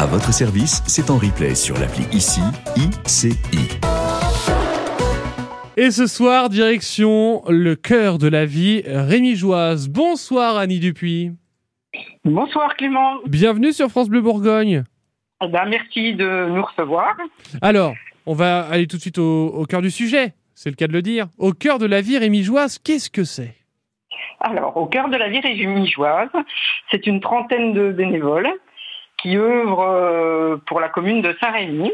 À votre service, c'est en replay sur l'appli ICI, ICI. Et ce soir, direction le cœur de la vie Rémi Joise. Bonsoir Annie Dupuis. Bonsoir Clément. Bienvenue sur France Bleu Bourgogne. Eh ben, merci de nous recevoir. Alors, on va aller tout de suite au, au cœur du sujet, c'est le cas de le dire. Au cœur de la vie Rémi Joise, qu'est-ce que c'est? Alors, au cœur de la vie rémigeoise, c'est une trentaine de bénévoles qui œuvrent euh, pour la commune de Saint-Rémy.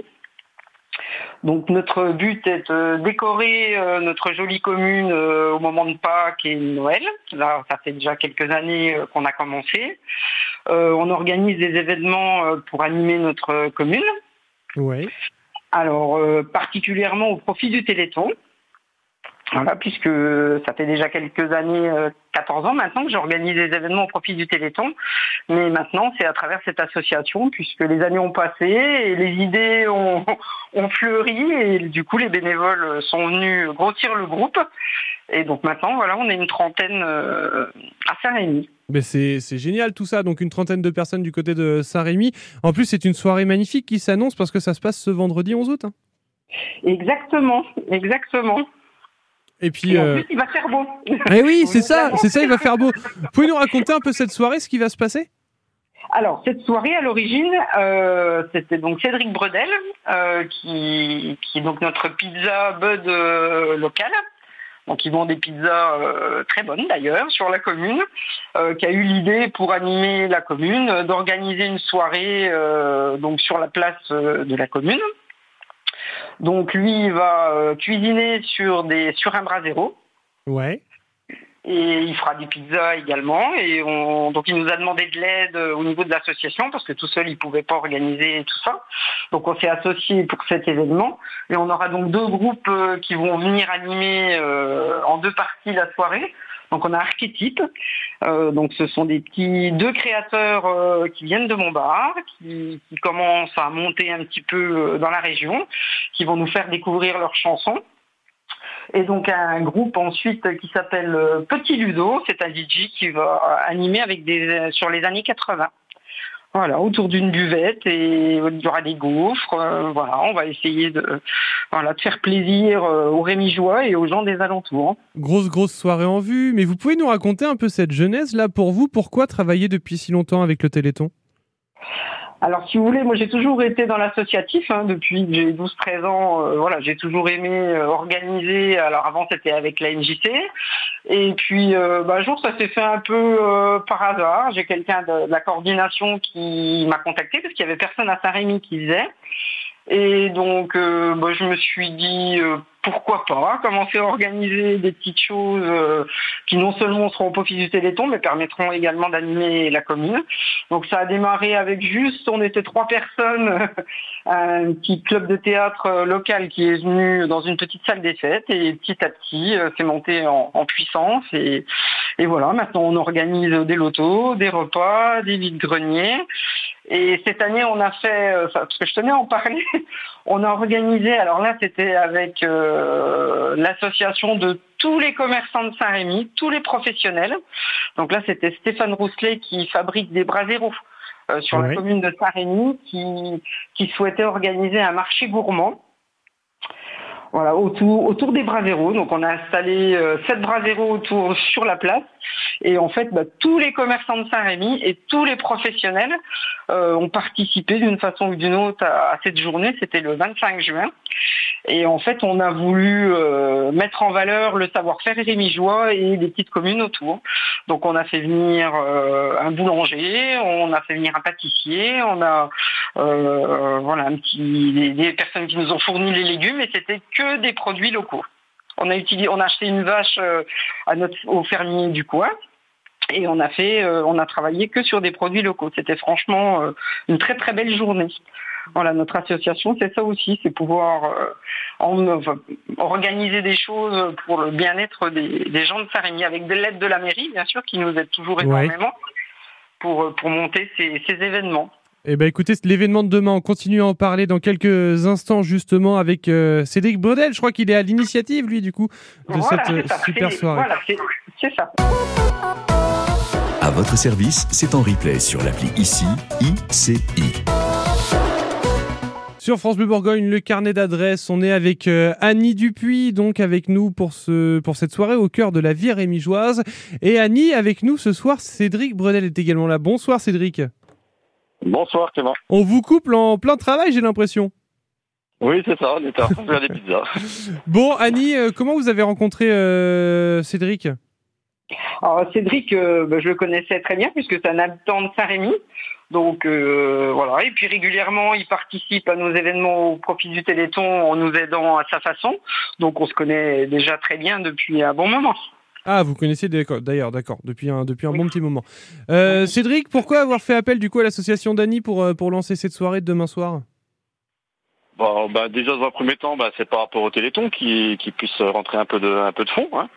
Donc notre but est de décorer euh, notre jolie commune euh, au moment de Pâques et Noël. Là, ça fait déjà quelques années qu'on a commencé. Euh, on organise des événements pour animer notre commune. Oui. Alors, euh, particulièrement au profit du Téléthon. Voilà, puisque ça fait déjà quelques années, euh, 14 ans maintenant, que j'organise des événements au profit du Téléthon. Mais maintenant, c'est à travers cette association, puisque les années ont passé et les idées ont, ont fleuri et du coup, les bénévoles sont venus grossir le groupe. Et donc maintenant, voilà, on est une trentaine euh, à Saint-Rémy. Mais c'est c'est génial tout ça, donc une trentaine de personnes du côté de Saint-Rémy. En plus, c'est une soirée magnifique qui s'annonce parce que ça se passe ce vendredi 11 août. hein. Exactement, exactement. Et puis, Et en euh, plus, il va faire beau. eh oui, c'est ça, c'est ça, il va faire beau. Vous pouvez nous raconter un peu cette soirée, ce qui va se passer? Alors, cette soirée, à l'origine, euh, c'était donc Cédric Bredel, euh, qui, qui est donc notre pizza bud euh, local. Donc, ils vendent des pizzas euh, très bonnes d'ailleurs sur la commune, euh, qui a eu l'idée pour animer la commune euh, d'organiser une soirée euh, donc sur la place de la commune. Donc, lui, il va euh, cuisiner sur des sur un brasero. Ouais. Et il fera des pizzas également. Et on, donc il nous a demandé de l'aide euh, au niveau de l'association parce que tout seul il pouvait pas organiser tout ça. Donc on s'est associé pour cet événement. Et on aura donc deux groupes euh, qui vont venir animer euh, en deux parties la soirée. Donc on a Archétype. Euh, donc ce sont des petits deux créateurs euh, qui viennent de Montbard, qui, qui commencent à monter un petit peu euh, dans la région, qui vont nous faire découvrir leurs chansons. Et donc un groupe ensuite qui s'appelle Petit Ludo, c'est un DJ qui va animer avec des sur les années 80. Voilà, autour d'une buvette et il y aura des gaufres. euh, voilà, on va essayer de voilà de faire plaisir euh, aux Rémigeois et aux gens des alentours. Grosse, grosse soirée en vue. Mais vous pouvez nous raconter un peu cette genèse là pour vous Pourquoi travailler depuis si longtemps avec le Téléthon? Alors, si vous voulez, moi j'ai toujours été dans l'associatif hein, depuis que j'ai 12-13 ans. euh, voilà, j'ai toujours aimé euh, organiser. Alors avant, c'était avec la MJC. Et puis, euh, bah, un jour, ça s'est fait un peu euh, par hasard. J'ai quelqu'un de, la coordination qui m'a contacté parce qu'il y avait personne à Saint-Rémy qui faisait. Et donc, euh, bah, je me suis dit euh, pourquoi pas commencer à organiser des petites choses euh, qui non seulement seront au profit du Téléthon, mais permettront également d'animer la commune. Donc, ça a démarré avec juste, on était trois personnes, un petit club de théâtre euh, local qui est venu dans une petite salle des fêtes, et petit à petit, euh, c'est monté en, puissance. Et, voilà, maintenant, on organise des lotos, des repas, des vides-greniers. Et cette année, on a fait, euh, parce que je tenais à en parler, on a organisé, alors là, c'était avec euh, l'association de tous les commerçants de Saint-Rémy, tous les professionnels. Donc là, c'était Stéphane Rousselet qui fabrique des braseros euh, sur la commune de Saint-Rémy, qui, qui souhaitait organiser un marché gourmand. Voilà, autour, autour des braseros. Donc on a installé euh, sept braseros autour sur la place. Et en fait, bah, tous les commerçants de Saint-Rémy et tous les professionnels euh, ont participé d'une façon ou d'une autre à, à cette journée. C'était le 25 juin. Et en fait, on a voulu euh, mettre en valeur le savoir-faire rémigeois et des petites communes autour. Donc on a fait venir euh, un boulanger, on a fait venir un pâtissier, on a euh, voilà un petit des, personnes qui nous ont fourni les légumes et c'était que des produits locaux. On a utilisé, on a acheté une vache euh, à notre au fermier du coin. Et on a fait, euh, on a travaillé que sur des produits locaux. C'était franchement euh, une très très belle journée. Voilà, notre association, c'est ça aussi, c'est pouvoir euh, en- organiser des choses pour le bien-être des, des gens de Saint-Rémy, avec de l'aide de la mairie, bien sûr, qui nous aide toujours Ouais. énormément pour, pour monter ces, ces événements. Eh ben écoutez, l'événement de demain, on continue à en parler dans quelques instants justement avec euh, Cédric Brodel. Je crois qu'il est à l'initiative lui du coup de Voilà, cette super soirée. Voilà, c'est ça. À votre service, c'est en replay sur l'appli ICI, ICI. Sur France Bleu Bourgogne, le carnet d'adresses, on est avec euh, Annie Dupuis, donc avec nous pour, ce, pour cette soirée au cœur de la vie rémigeoise. Et Annie, avec nous ce soir, Cédric Bredel est également là. Bonsoir Cédric. Bonsoir Clément. On vous couple en plein travail, j'ai l'impression. Oui, c'est ça, on était en train de faire des pizzas. Bon, Annie, euh, comment vous avez rencontré euh, Cédric? Alors Cédric, euh, bah, je le connaissais très bien puisque c'est un habitant de Saint-Rémy. Donc euh, voilà, et puis régulièrement il participe à nos événements au profit du Téléthon en nous aidant à sa façon. Donc on se connaît déjà très bien depuis un bon moment. Ah, vous connaissez d'ailleurs, d'accord, depuis un, depuis un bon petit moment. Euh, Cédric, pourquoi avoir fait appel du coup à l'association d'Annie pour, pour lancer cette soirée de demain soir? Bon, bah, déjà dans un premier temps, bah, c'est par rapport au Téléthon qui, qui puisse rentrer un peu de, un peu de fond. Hein.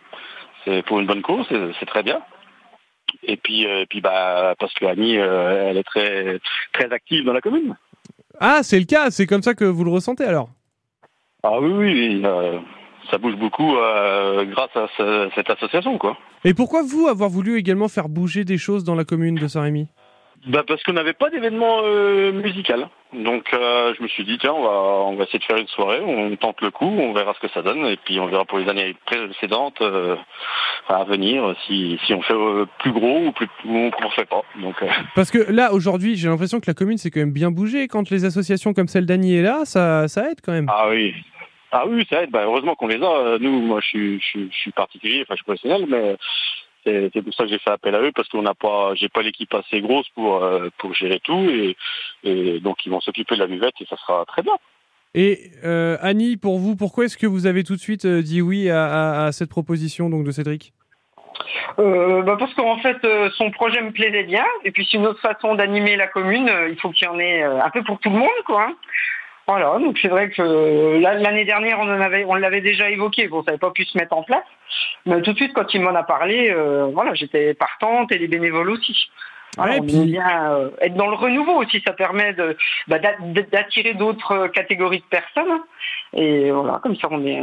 C'est pour une bonne cause, c'est, très bien. Et puis, euh, puis bah, parce que Annie, euh, elle est très, très active dans la commune. Ah, c'est le cas, c'est comme ça que vous le ressentez alors? Ah oui, oui, euh, ça bouge beaucoup grâce à ce- cette association, quoi. Et pourquoi vous avoir voulu également faire bouger des choses dans la commune de Saint-Rémy? Bah parce qu'on n'avait pas d'événement euh, musical. Donc euh, je me suis dit tiens on va on va essayer de faire une soirée, on tente le coup, on verra ce que ça donne et puis on verra pour les années précédentes euh, à venir si, si on fait euh, plus gros ou plus ou on ne fait pas. Donc euh, Parce que là, aujourd'hui, j'ai l'impression que la commune s'est quand même bien bougée. Quand les associations comme celle d'Annie est là, ça, ça aide quand même. ah oui. Ah oui, ça aide. Bah, heureusement qu'on les a. Nous, moi, je suis, je, suis- je suis particulier, enfin, je suis professionnel, mais c'est c'est pour ça que j'ai fait appel à eux parce qu'on n'a pas, j'ai pas l'équipe assez grosse pour euh, pour gérer tout et, et donc ils vont s'occuper de la buvette et ça sera très bien. Et euh, Annie, pour vous, pourquoi est-ce que vous avez tout de suite euh, dit oui à, à- à cette proposition donc de Cédric? Euh, bah parce qu'en fait euh, son projet me plaisait bien et puis c'est une autre façon d'animer la commune. euh, il faut qu'il y en ait euh, un peu pour tout le monde, quoi. Voilà, donc c'est vrai que euh, l'année dernière on en avait, on l'avait déjà évoqué. Bon, ça n'avait pas pu se mettre en place, mais tout de suite quand il m'en a parlé, euh, voilà, j'étais partante et les bénévoles aussi. Voilà, Ouais, on puis- aime bien euh, être dans le renouveau aussi, ça permet de bah, d'a- d'attirer d'autres catégories de personnes et voilà, comme ça on est,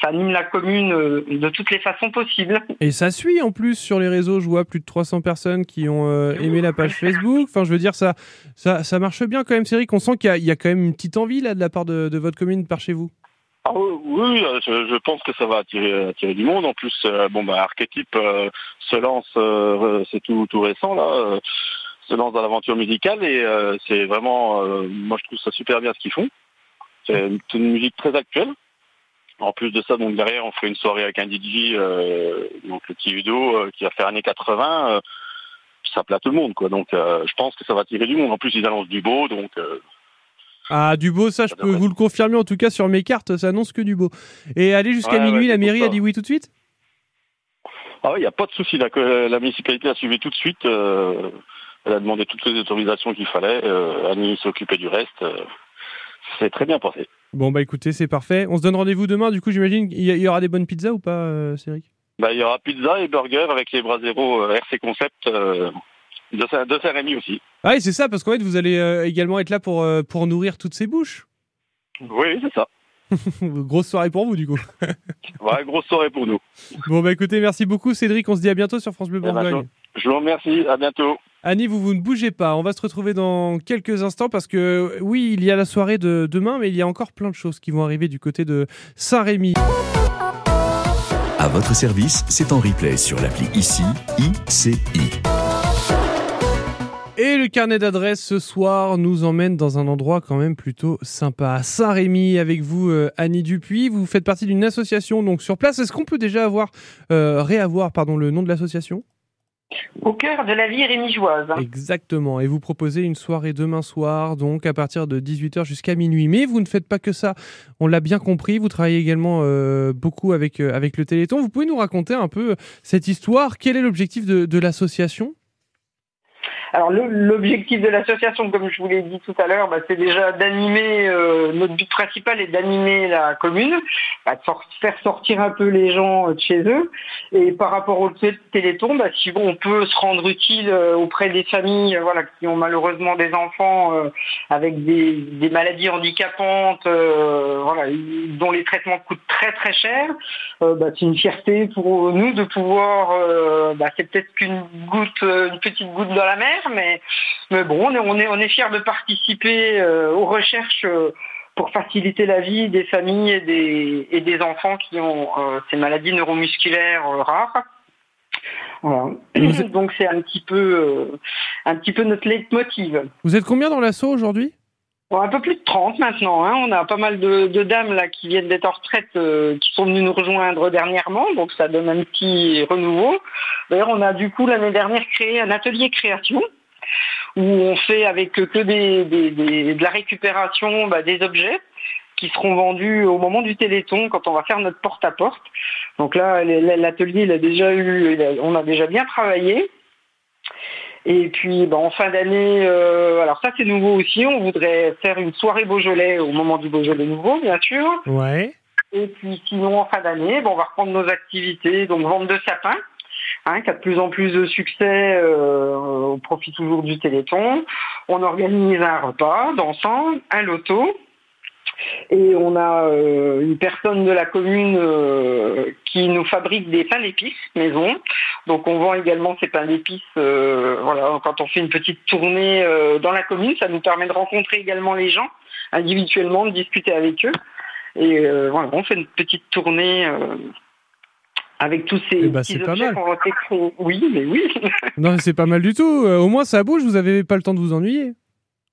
ça anime la commune euh, de toutes les façons possibles. Et ça suit en plus sur les réseaux. Je vois plus de 300 personnes qui ont euh, aimé la page Facebook. Enfin, je veux dire, ça, ça, ça marche bien quand même, Cédric. On sent qu'il y, a- il y a quand même une petite envie là de la part de, de votre commune par chez vous. Ah oui, je, je pense que ça va attirer, attirer du monde. En plus, euh, bon bah Archetype euh, se lance, euh, c'est tout, tout récent là, euh, se lance dans l'aventure musicale et euh, c'est vraiment, euh, moi je trouve ça super bien ce qu'ils font. C'est une, c'est une musique très actuelle. En plus de ça, donc derrière, on fait une soirée avec un DJ, euh, donc le petit Udo, euh, qui va faire années 80. euh, ça plaît à tout le monde, quoi. Donc, euh, je pense que ça va attirer du monde. En plus, ils annoncent du beau, donc euh, Ah, du beau, ça, je peux vous le confirmer. En tout cas, sur mes cartes, ça annonce que du beau. Et aller jusqu'à Ouais, minuit, ouais, la mairie a dit oui tout de suite? Ah oui, il n'y a pas de souci. La, la municipalité a suivi tout de suite. euh, elle a demandé toutes les autorisations qu'il fallait. Euh, Annie s'est occupée du reste. euh, c'est très bien passé. Bon, bah écoutez, c'est parfait. On se donne rendez-vous demain. Du coup, j'imagine qu'il y, il y aura des bonnes pizzas ou pas, euh, Cédric? Bah, il y aura pizza et burger avec les bras zéro euh, RC Concept euh, de, Saint- de Saint-Rémy aussi. Ah oui, c'est ça, parce qu'en fait, vous allez euh, également être là pour, pour nourrir toutes ces bouches. Oui, c'est ça. Grosse soirée pour vous, du coup. Voilà, grosse soirée pour nous. Bon, bah écoutez, merci beaucoup, Cédric. On se dit à bientôt sur France Bleu Eh ben, Bourgogne. Je vous remercie. À bientôt. Annie, vous, vous ne bougez pas. On va se retrouver dans quelques instants parce que, oui, il y a la soirée de demain, mais il y a encore plein de choses qui vont arriver du côté de Saint-Rémy. À votre service, c'est en replay sur l'appli ICI, ICI. Et le carnet d'adresses ce soir nous emmène dans un endroit quand même plutôt sympa. À Saint-Rémy, avec vous, euh, Annie Dupuis. Vous faites partie d'une association donc sur place. Est-ce qu'on peut déjà avoir, euh, réavoir pardon, le nom de l'association? Au cœur de la vie rémigeoise. Exactement. Et vous proposez une soirée demain soir, donc à partir de 18h jusqu'à minuit. Mais vous ne faites pas que ça. On l'a bien compris. Vous travaillez également euh, beaucoup avec, euh, avec le Téléthon. Vous pouvez nous raconter un peu cette histoire Quel est l'objectif de l'association? Alors l'objectif de l'association, comme je vous l'ai dit tout à l'heure, bah, c'est déjà d'animer, euh, notre but principal est d'animer la commune, bah, de faire sortir un peu les gens euh, de chez eux. Et par rapport au té- téléthon, bah, si on peut se rendre utile euh, auprès des familles voilà, qui ont malheureusement des enfants avec des, maladies handicapantes, voilà, dont les traitements coûtent très très cher, c'est une fierté pour nous de pouvoir, c'est peut-être qu'une goutte, une petite goutte dans la mer, mais, mais bon, on est, on est, on est fiers de participer euh, aux recherches euh, pour faciliter la vie des familles et des, et des enfants qui ont ces maladies neuromusculaires rares. Voilà. Donc c'est un petit peu un petit peu notre leitmotiv. Vous êtes combien dans l'assaut aujourd'hui? Un peu plus de 30 maintenant. Hein. On a pas mal de, dames là qui viennent d'être en retraite, euh, qui sont venues nous rejoindre dernièrement, donc ça donne un petit renouveau. D'ailleurs, on a du coup l'année dernière créé un atelier création où on fait avec que des, de la récupération bah, des objets qui seront vendus au moment du Téléthon quand on va faire notre porte-à-porte. Donc là, l'atelier, il a déjà eu, on a déjà bien travaillé. Et puis ben, en fin d'année, euh, alors ça c'est nouveau aussi, on voudrait faire une soirée Beaujolais au moment du Beaujolais nouveau, bien sûr. Ouais. Et puis sinon en fin d'année, ben, on va reprendre nos activités, donc vente de sapins. Hein, qui a de plus en plus de succès euh, au profit toujours du Téléthon. On organise un repas dansant, un loto, et on a euh, une personne de la commune euh, qui nous fabrique des pains d'épices maison. Donc on vend également ces pains d'épices. Euh, voilà, quand on fait une petite tournée dans la commune, ça nous permet de rencontrer également les gens individuellement, de discuter avec eux. Et voilà, on fait une petite tournée avec tous ces eh ben, petits objets qu'on Oui, mais oui. non, c'est pas mal du tout. au moins ça bouge. Vous n'avez pas le temps de vous ennuyer.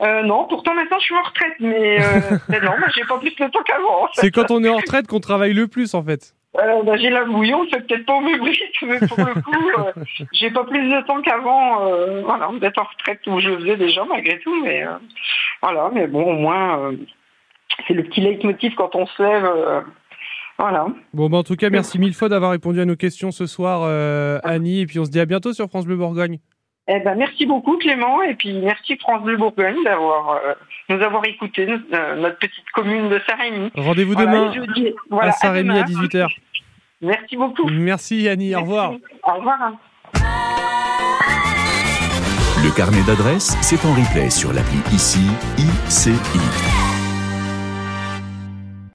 Euh, non, pourtant maintenant je suis en retraite, mais, euh, non, moi j'ai pas plus le temps qu'avant. C'est quand on est en retraite qu'on travaille le plus en fait. Euh, bah, j'ai la bouillon, c'est peut-être pas au même rythme, mais pour le coup, euh, j'ai pas plus de temps qu'avant, voilà, d'être en retraite où je le faisais déjà malgré tout, mais voilà, mais bon, au moins, c'est le petit leitmotiv quand on se lève. Voilà. Bon, bah, en tout cas, merci mille fois d'avoir répondu à nos questions ce soir, Annie. Et puis on se dit à bientôt sur France Bleu Bourgogne. Eh ben, merci beaucoup Clément et puis merci France Bleu Bourgogne d'avoir euh, nous avoir écouté euh, notre petite commune de Saint-Rémy. Rendez-vous demain à Saint-Rémy à, 18h. Merci beaucoup. Merci Annie, au revoir. Au revoir. Le carnet d'adresses, c'est en replay sur l'appli ICI ICI.